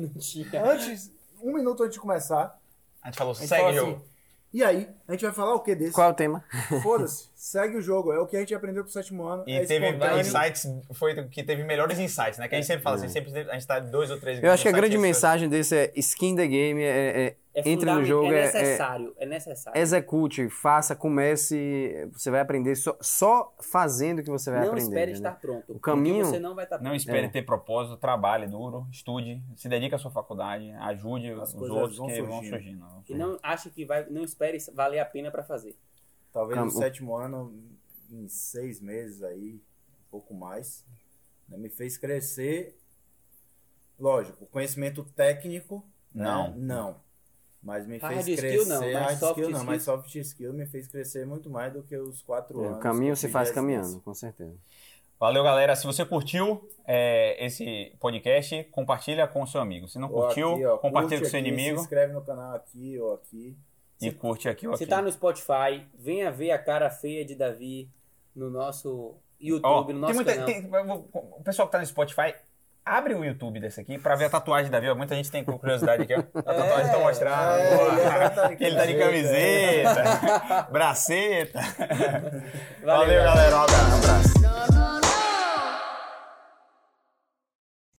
antes, um minuto antes de começar, A gente falou, a gente segue o jogo. assim, e aí, a gente vai falar o que desse? Qual é o tema? Foda-se, segue o jogo. É o que a gente aprendeu com o sétimo ano. E é teve insights, foi o que teve melhores insights, né? Que a gente sempre fala assim, sempre teve- a gente tá dois ou três Eu acho que a grande mensagem desse é skin the game, é, é- É entre no fundament- jogo, é é, é, necessário, é necessário. execute, faça, comece, você vai aprender só, só fazendo que você vai não aprender. espere entendeu? estar pronto. O caminho- você não vai estar pronto. Não espere É. ter propósito, trabalhe duro, estude, se dedique à sua faculdade, ajude As os outros vão que vão surgindo. vão E surgindo. não ache que vai, não espere valer a pena pra fazer. Talvez Cam- no sétimo ano, em seis meses aí, um pouco mais, né, me fez crescer. Lógico, conhecimento técnico, né, Não. Mas me Hard fez skill crescer. não, mas hard soft skill não, mas soft skill me fez crescer muito mais do que os quatro É, anos. o caminho se faz caminhando, com certeza. Valeu, galera. Se você curtiu é, esse podcast, compartilha com o seu amigo. Se não Ou curtiu, aqui, ó, compartilha com curte o seu aqui, inimigo Se inscreve no canal aqui ou aqui. e curte aqui ou Se aqui. tá no Spotify, venha ver a cara feia de Davi no nosso YouTube, Ó, no tem nosso muita- canal. tem- o pessoal que tá no Spotify, abre o YouTube desse aqui pra ver a tatuagem da Davi. Muita gente tem curiosidade aqui, ó. A tatuagem tá mostrando. é, ele tá de ele tá de camiseta. braceta. Valeu, Valeu, galera. Um abraço.